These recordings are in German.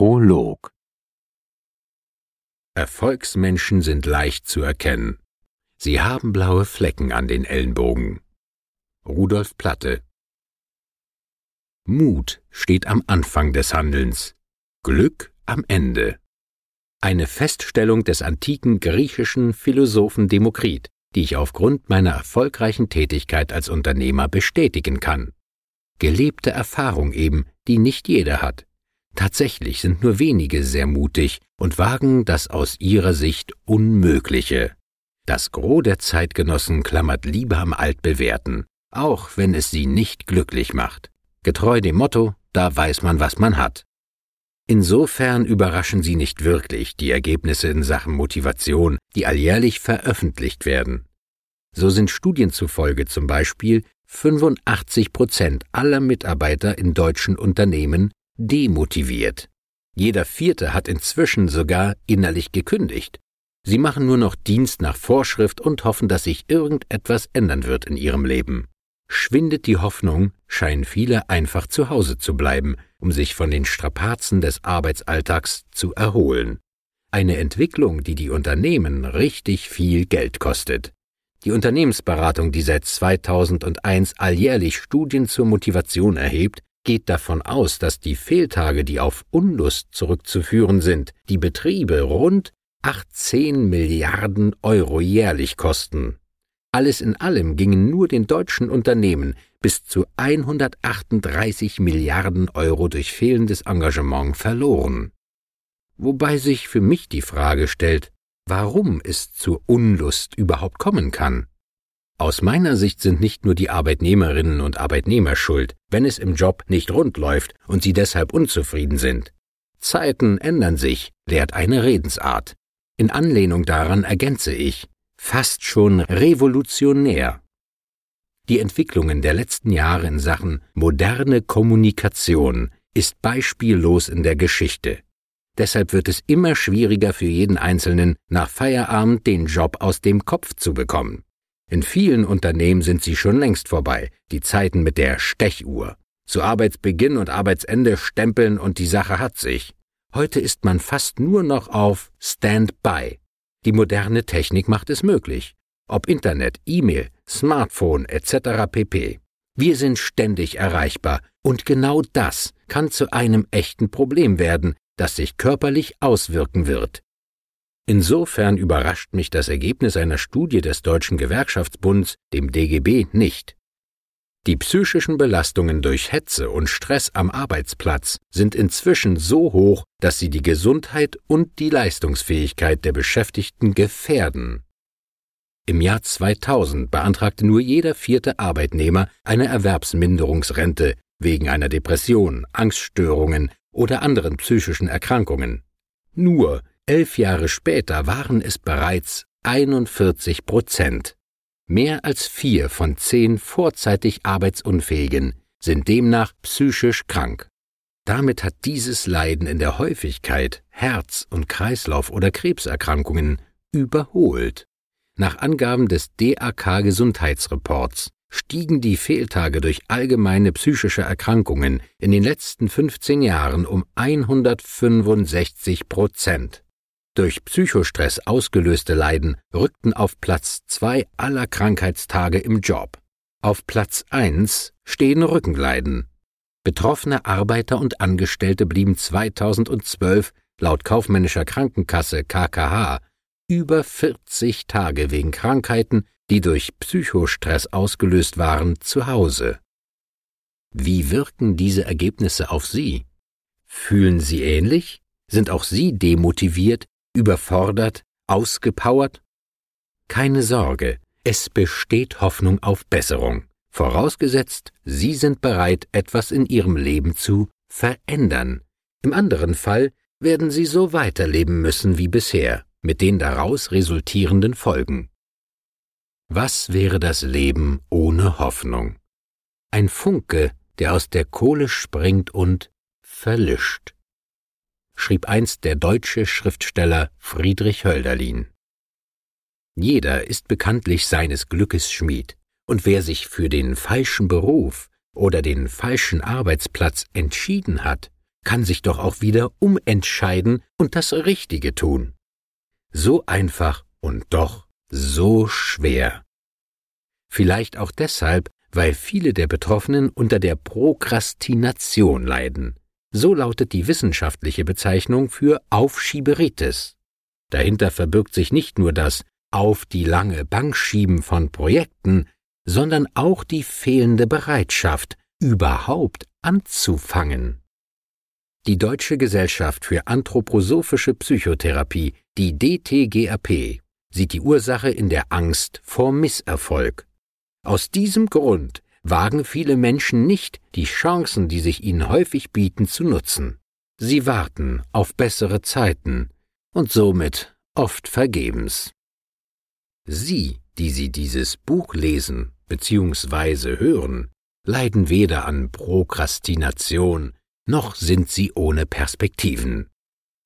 Prolog Erfolgsmenschen sind leicht zu erkennen. Sie haben blaue Flecken an den Ellenbogen. Rudolf Platte Mut steht am Anfang des Handelns, Glück am Ende. Eine Feststellung des antiken griechischen Philosophen Demokrit, die ich aufgrund meiner erfolgreichen Tätigkeit als Unternehmer bestätigen kann. Gelebte Erfahrung eben, die nicht jeder hat. Tatsächlich sind nur wenige sehr mutig und wagen das aus ihrer Sicht Unmögliche. Das Gros der Zeitgenossen klammert lieber am Altbewährten, auch wenn es sie nicht glücklich macht. Getreu dem Motto, da weiß man, was man hat. Insofern überraschen sie nicht wirklich die Ergebnisse in Sachen Motivation, die alljährlich veröffentlicht werden. So sind Studien zufolge zum Beispiel 85 Prozent aller Mitarbeiter in deutschen Unternehmen demotiviert. Jeder Vierte hat inzwischen sogar innerlich gekündigt. Sie machen nur noch Dienst nach Vorschrift und hoffen, dass sich irgendetwas ändern wird in ihrem Leben. Schwindet die Hoffnung, scheinen viele einfach zu Hause zu bleiben, um sich von den Strapazen des Arbeitsalltags zu erholen. Eine Entwicklung, die die Unternehmen richtig viel Geld kostet. Die Unternehmensberatung, die seit 2001 alljährlich Studien zur Motivation erhebt, geht davon aus, dass die Fehltage, die auf Unlust zurückzuführen sind, die Betriebe rund 18 Milliarden Euro jährlich kosten. Alles in allem gingen nur den deutschen Unternehmen bis zu 138 Milliarden Euro durch fehlendes Engagement verloren. Wobei sich für mich die Frage stellt, warum es zur Unlust überhaupt kommen kann. Aus meiner Sicht sind nicht nur die Arbeitnehmerinnen und Arbeitnehmer schuld, wenn es im Job nicht rund läuft und sie deshalb unzufrieden sind. Zeiten ändern sich, lehrt eine Redensart. In Anlehnung daran ergänze ich, fast schon revolutionär. Die Entwicklungen der letzten Jahre in Sachen moderne Kommunikation ist beispiellos in der Geschichte. Deshalb wird es immer schwieriger für jeden Einzelnen, nach Feierabend den Job aus dem Kopf zu bekommen. In vielen Unternehmen sind sie schon längst vorbei, die Zeiten mit der Stechuhr. Zu Arbeitsbeginn und Arbeitsende stempeln und die Sache hat sich. Heute ist man fast nur noch auf Standby. Die moderne Technik macht es möglich. Ob Internet, E-Mail, Smartphone etc. pp. Wir sind ständig erreichbar und genau das kann zu einem echten Problem werden, das sich körperlich auswirken wird. Insofern überrascht mich das Ergebnis einer Studie des Deutschen Gewerkschaftsbunds, dem DGB, nicht. Die psychischen Belastungen durch Hetze und Stress am Arbeitsplatz sind inzwischen so hoch, dass sie die Gesundheit und die Leistungsfähigkeit der Beschäftigten gefährden. Im Jahr 2000 beantragte nur jeder vierte Arbeitnehmer eine Erwerbsminderungsrente wegen einer Depression, Angststörungen oder anderen psychischen Erkrankungen. Nur Elf Jahre später waren es bereits 41 Prozent. Mehr als vier von zehn vorzeitig Arbeitsunfähigen sind demnach psychisch krank. Damit hat dieses Leiden in der Häufigkeit Herz- und Kreislauf- oder Krebserkrankungen überholt. Nach Angaben des DAK Gesundheitsreports stiegen die Fehltage durch allgemeine psychische Erkrankungen in den letzten 15 Jahren um 165 Prozent. Durch Psychostress ausgelöste Leiden rückten auf Platz zwei aller Krankheitstage im Job. Auf Platz eins stehen Rückenleiden. Betroffene Arbeiter und Angestellte blieben 2012 laut kaufmännischer Krankenkasse KKH über 40 Tage wegen Krankheiten, die durch Psychostress ausgelöst waren, zu Hause. Wie wirken diese Ergebnisse auf Sie? Fühlen Sie ähnlich? Sind auch Sie demotiviert, überfordert, ausgepowert? Keine Sorge, es besteht Hoffnung auf Besserung, vorausgesetzt, Sie sind bereit, etwas in Ihrem Leben zu verändern. Im anderen Fall werden Sie so weiterleben müssen wie bisher, mit den daraus resultierenden Folgen. Was wäre das Leben ohne Hoffnung? Ein Funke, der aus der Kohle springt und verlischt schrieb einst der deutsche Schriftsteller Friedrich Hölderlin. Jeder ist bekanntlich seines Glückes Schmied, und wer sich für den falschen Beruf oder den falschen Arbeitsplatz entschieden hat, kann sich doch auch wieder umentscheiden und das Richtige tun. So einfach und doch so schwer. Vielleicht auch deshalb, weil viele der Betroffenen unter der Prokrastination leiden. So lautet die wissenschaftliche Bezeichnung für Aufschieberitis. Dahinter verbirgt sich nicht nur das auf die lange Bank schieben von Projekten, sondern auch die fehlende Bereitschaft, überhaupt anzufangen. Die Deutsche Gesellschaft für anthroposophische Psychotherapie, die DTGAP, sieht die Ursache in der Angst vor Misserfolg. Aus diesem Grund wagen viele Menschen nicht, die Chancen, die sich ihnen häufig bieten, zu nutzen. Sie warten auf bessere Zeiten und somit oft vergebens. Sie, die Sie dieses Buch lesen bzw. hören, leiden weder an Prokrastination, noch sind sie ohne Perspektiven.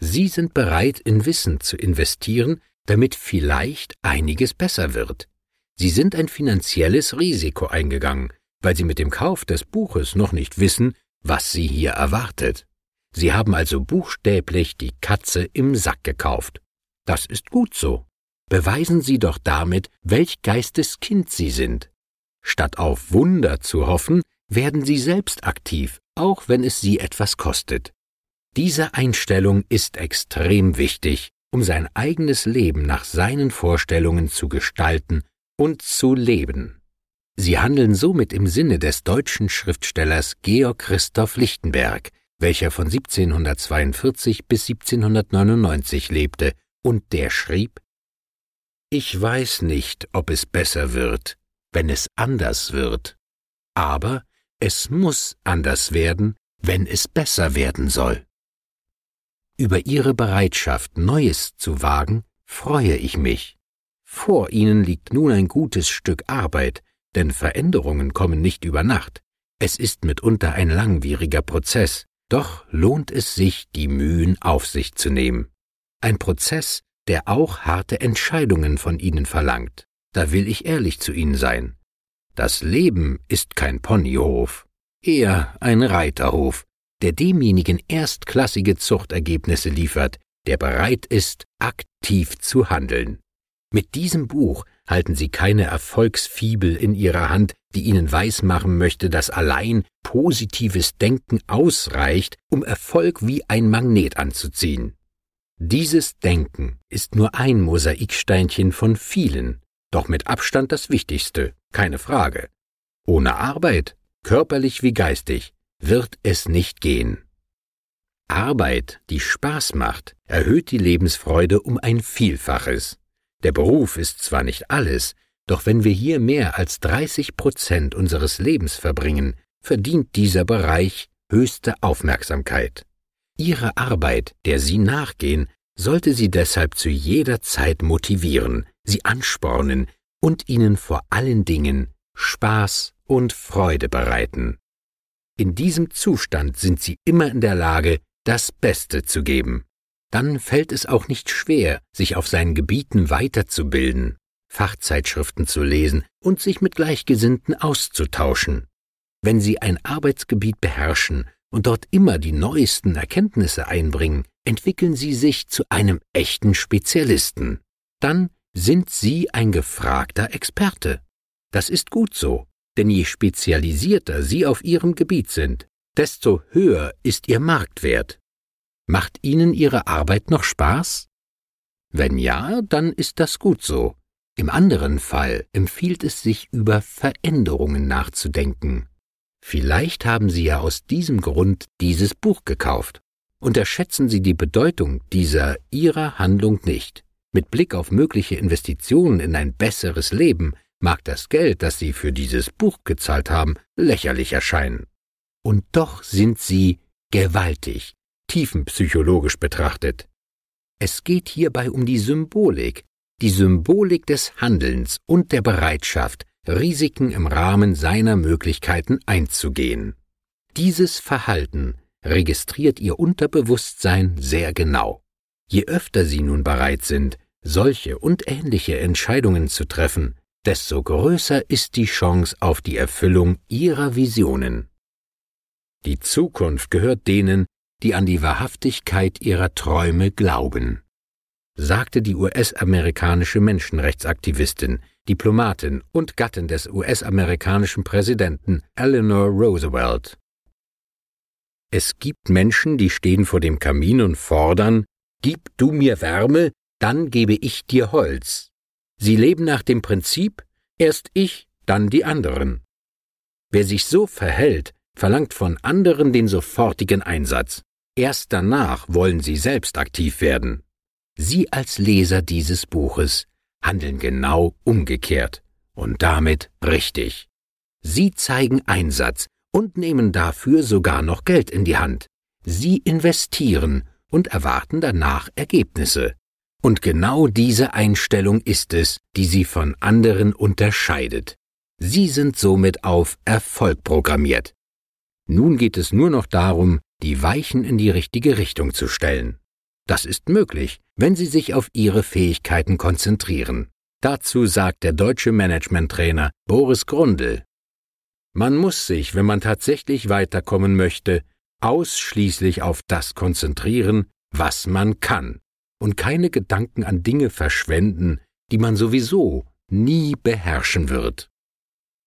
Sie sind bereit, in Wissen zu investieren, damit vielleicht einiges besser wird. Sie sind ein finanzielles Risiko eingegangen, weil Sie mit dem Kauf des Buches noch nicht wissen, was Sie hier erwartet. Sie haben also buchstäblich die Katze im Sack gekauft. Das ist gut so. Beweisen Sie doch damit, welch Geisteskind Sie sind. Statt auf Wunder zu hoffen, werden Sie selbst aktiv, auch wenn es Sie etwas kostet. Diese Einstellung ist extrem wichtig, um sein eigenes Leben nach seinen Vorstellungen zu gestalten und zu leben. Sie handeln somit im Sinne des deutschen Schriftstellers Georg Christoph Lichtenberg, welcher von 1742 bis 1799 lebte und der schrieb Ich weiß nicht, ob es besser wird, wenn es anders wird, aber es muss anders werden, wenn es besser werden soll. Über Ihre Bereitschaft, Neues zu wagen, freue ich mich. Vor Ihnen liegt nun ein gutes Stück Arbeit, denn Veränderungen kommen nicht über Nacht. Es ist mitunter ein langwieriger Prozess, doch lohnt es sich, die Mühen auf sich zu nehmen. Ein Prozess, der auch harte Entscheidungen von Ihnen verlangt. Da will ich ehrlich zu Ihnen sein. Das Leben ist kein Ponyhof, eher ein Reiterhof, der demjenigen erstklassige Zuchtergebnisse liefert, der bereit ist, aktiv zu handeln. Mit diesem Buch halten Sie keine Erfolgsfibel in Ihrer Hand, die Ihnen weismachen möchte, dass allein positives Denken ausreicht, um Erfolg wie ein Magnet anzuziehen. Dieses Denken ist nur ein Mosaiksteinchen von vielen, doch mit Abstand das wichtigste, keine Frage. Ohne Arbeit, körperlich wie geistig, wird es nicht gehen. Arbeit, die Spaß macht, erhöht die Lebensfreude um ein Vielfaches. Der Beruf ist zwar nicht alles, doch wenn wir hier mehr als 30 Prozent unseres Lebens verbringen, verdient dieser Bereich höchste Aufmerksamkeit. Ihre Arbeit, der Sie nachgehen, sollte Sie deshalb zu jeder Zeit motivieren, Sie anspornen und Ihnen vor allen Dingen Spaß und Freude bereiten. In diesem Zustand sind Sie immer in der Lage, das Beste zu geben dann fällt es auch nicht schwer, sich auf seinen Gebieten weiterzubilden, Fachzeitschriften zu lesen und sich mit Gleichgesinnten auszutauschen. Wenn Sie ein Arbeitsgebiet beherrschen und dort immer die neuesten Erkenntnisse einbringen, entwickeln Sie sich zu einem echten Spezialisten. Dann sind Sie ein gefragter Experte. Das ist gut so, denn je spezialisierter Sie auf Ihrem Gebiet sind, desto höher ist Ihr Marktwert. Macht Ihnen Ihre Arbeit noch Spaß? Wenn ja, dann ist das gut so. Im anderen Fall empfiehlt es sich, über Veränderungen nachzudenken. Vielleicht haben Sie ja aus diesem Grund dieses Buch gekauft. Unterschätzen Sie die Bedeutung dieser Ihrer Handlung nicht. Mit Blick auf mögliche Investitionen in ein besseres Leben mag das Geld, das Sie für dieses Buch gezahlt haben, lächerlich erscheinen. Und doch sind Sie gewaltig, tiefenpsychologisch betrachtet. Es geht hierbei um die Symbolik, die Symbolik des Handelns und der Bereitschaft, Risiken im Rahmen seiner Möglichkeiten einzugehen. Dieses Verhalten registriert Ihr Unterbewusstsein sehr genau. Je öfter Sie nun bereit sind, solche und ähnliche Entscheidungen zu treffen, desto größer ist die Chance auf die Erfüllung Ihrer Visionen. Die Zukunft gehört denen, die an die Wahrhaftigkeit ihrer Träume glauben, sagte die US-amerikanische Menschenrechtsaktivistin, Diplomatin und Gattin des US-amerikanischen Präsidenten Eleanor Roosevelt. Es gibt Menschen, die stehen vor dem Kamin und fordern, Gib du mir Wärme, dann gebe ich dir Holz. Sie leben nach dem Prinzip, erst ich, dann die anderen. Wer sich so verhält, verlangt von anderen den sofortigen Einsatz. Erst danach wollen sie selbst aktiv werden. Sie als Leser dieses Buches handeln genau umgekehrt und damit richtig. Sie zeigen Einsatz und nehmen dafür sogar noch Geld in die Hand. Sie investieren und erwarten danach Ergebnisse. Und genau diese Einstellung ist es, die sie von anderen unterscheidet. Sie sind somit auf Erfolg programmiert. Nun geht es nur noch darum, die Weichen in die richtige Richtung zu stellen. Das ist möglich, wenn Sie sich auf Ihre Fähigkeiten konzentrieren. Dazu sagt der deutsche Managementtrainer Boris Grundl. Man muss sich, wenn man tatsächlich weiterkommen möchte, ausschließlich auf das konzentrieren, was man kann und keine Gedanken an Dinge verschwenden, die man sowieso nie beherrschen wird.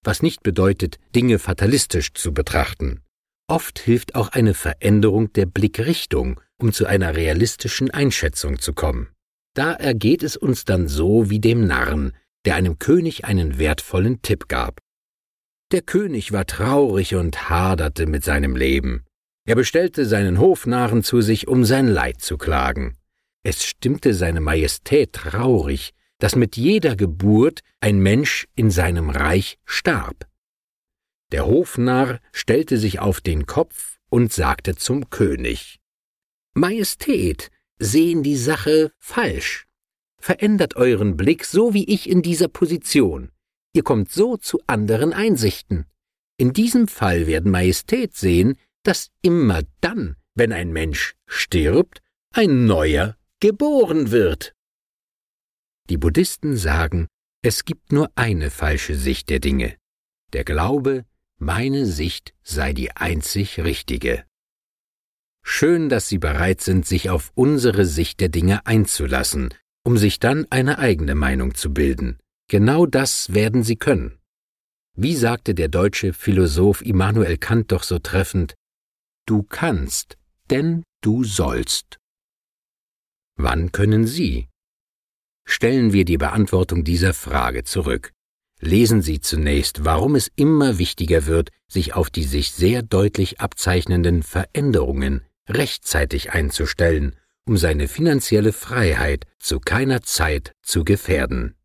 Was nicht bedeutet, Dinge fatalistisch zu betrachten. Oft hilft auch eine Veränderung der Blickrichtung, um zu einer realistischen Einschätzung zu kommen. Da ergeht es uns dann so wie dem Narren, der einem König einen wertvollen Tipp gab. Der König war traurig und haderte mit seinem Leben. Er bestellte seinen Hofnarren zu sich, um sein Leid zu klagen. Es stimmte seine Majestät traurig, dass mit jeder Geburt ein Mensch in seinem Reich starb. Der Hofnarr stellte sich auf den Kopf und sagte zum König Majestät, sehen die Sache falsch. Verändert euren Blick so wie ich in dieser Position. Ihr kommt so zu anderen Einsichten. In diesem Fall werden Majestät sehen, dass immer dann, wenn ein Mensch stirbt, ein neuer geboren wird. Die Buddhisten sagen, es gibt nur eine falsche Sicht der Dinge. Der Glaube, meine Sicht sei die einzig richtige. Schön, dass Sie bereit sind, sich auf unsere Sicht der Dinge einzulassen, um sich dann eine eigene Meinung zu bilden. Genau das werden Sie können. Wie sagte der deutsche Philosoph Immanuel Kant doch so treffend, Du kannst, denn du sollst. Wann können Sie? Stellen wir die Beantwortung dieser Frage zurück. Lesen Sie zunächst, warum es immer wichtiger wird, sich auf die sich sehr deutlich abzeichnenden Veränderungen rechtzeitig einzustellen, um seine finanzielle Freiheit zu keiner Zeit zu gefährden.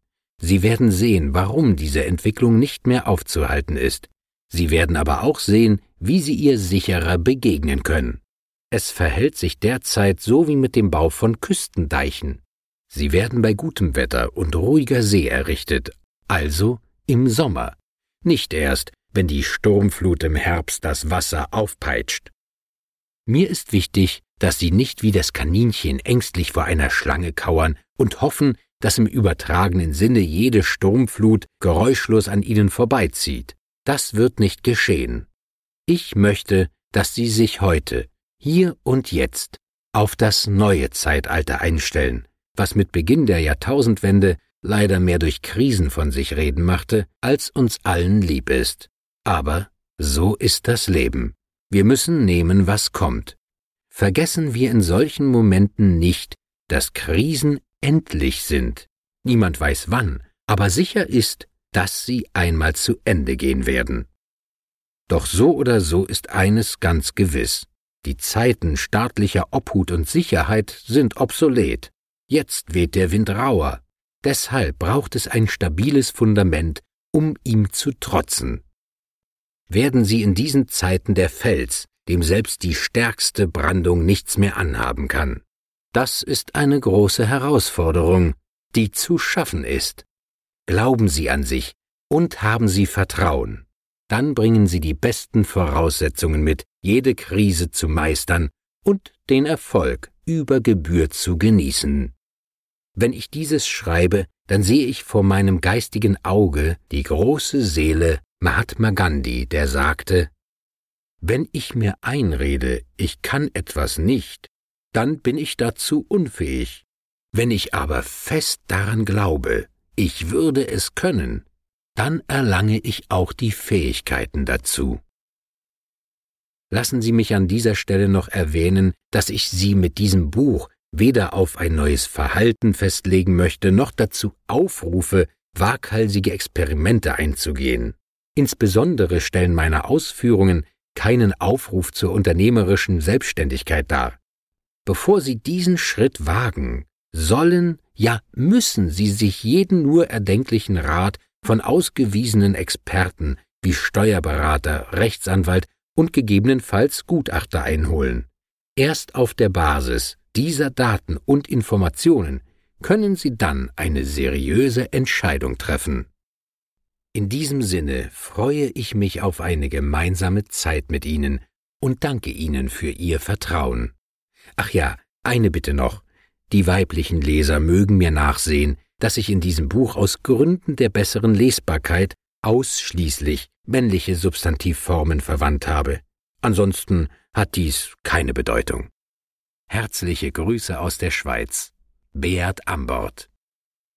Sie werden sehen, warum diese Entwicklung nicht mehr aufzuhalten ist. Sie werden aber auch sehen, wie Sie ihr sicherer begegnen können. Es verhält sich derzeit so wie mit dem Bau von Küstendeichen. Sie werden bei gutem Wetter und ruhiger See errichtet, also im Sommer, nicht erst, wenn die Sturmflut im Herbst das Wasser aufpeitscht. Mir ist wichtig, dass Sie nicht wie das Kaninchen ängstlich vor einer Schlange kauern und hoffen, dass im übertragenen Sinne jede Sturmflut geräuschlos an Ihnen vorbeizieht. Das wird nicht geschehen. Ich möchte, dass Sie sich heute, hier und jetzt auf das neue Zeitalter einstellen, was mit Beginn der Jahrtausendwende leider mehr durch Krisen von sich reden machte, als uns allen lieb ist. Aber so ist das Leben. Wir müssen nehmen, was kommt. Vergessen wir in solchen Momenten nicht, dass Krisen endlich sind. Niemand weiß wann, aber sicher ist, dass sie einmal zu Ende gehen werden. Doch so oder so ist eines ganz gewiss. Die Zeiten staatlicher Obhut und Sicherheit sind obsolet. Jetzt weht der Wind rauer. Deshalb braucht es ein stabiles Fundament, um ihm zu trotzen. Werden Sie in diesen Zeiten der Fels, dem selbst die stärkste Brandung nichts mehr anhaben kann. Das ist eine große Herausforderung, die zu schaffen ist. Glauben Sie an sich und haben Sie Vertrauen dann bringen Sie die besten Voraussetzungen mit, jede Krise zu meistern und den Erfolg über Gebühr zu genießen. Wenn ich dieses schreibe, dann sehe ich vor meinem geistigen Auge die große Seele Mahatma Gandhi, der sagte, Wenn ich mir einrede, ich kann etwas nicht, dann bin ich dazu unfähig. Wenn ich aber fest daran glaube, ich würde es können, dann erlange ich auch die Fähigkeiten dazu. Lassen Sie mich an dieser Stelle noch erwähnen, dass ich Sie mit diesem Buch weder auf ein neues Verhalten festlegen möchte, noch dazu aufrufe, waghalsige Experimente einzugehen. Insbesondere stellen meine Ausführungen keinen Aufruf zur unternehmerischen Selbstständigkeit dar. Bevor Sie diesen Schritt wagen, sollen, ja müssen Sie sich jeden nur erdenklichen Rat von ausgewiesenen Experten wie Steuerberater, Rechtsanwalt und gegebenenfalls Gutachter einholen. Erst auf der Basis dieser Daten und Informationen können Sie dann eine seriöse Entscheidung treffen. In diesem Sinne freue ich mich auf eine gemeinsame Zeit mit Ihnen und danke Ihnen für Ihr Vertrauen. Ach ja, eine Bitte noch. Die weiblichen Leser mögen mir nachsehen, dass ich in diesem Buch aus Gründen der besseren Lesbarkeit ausschließlich männliche Substantivformen verwandt habe. Ansonsten hat dies keine Bedeutung. Herzliche Grüße aus der Schweiz. Beat Ambort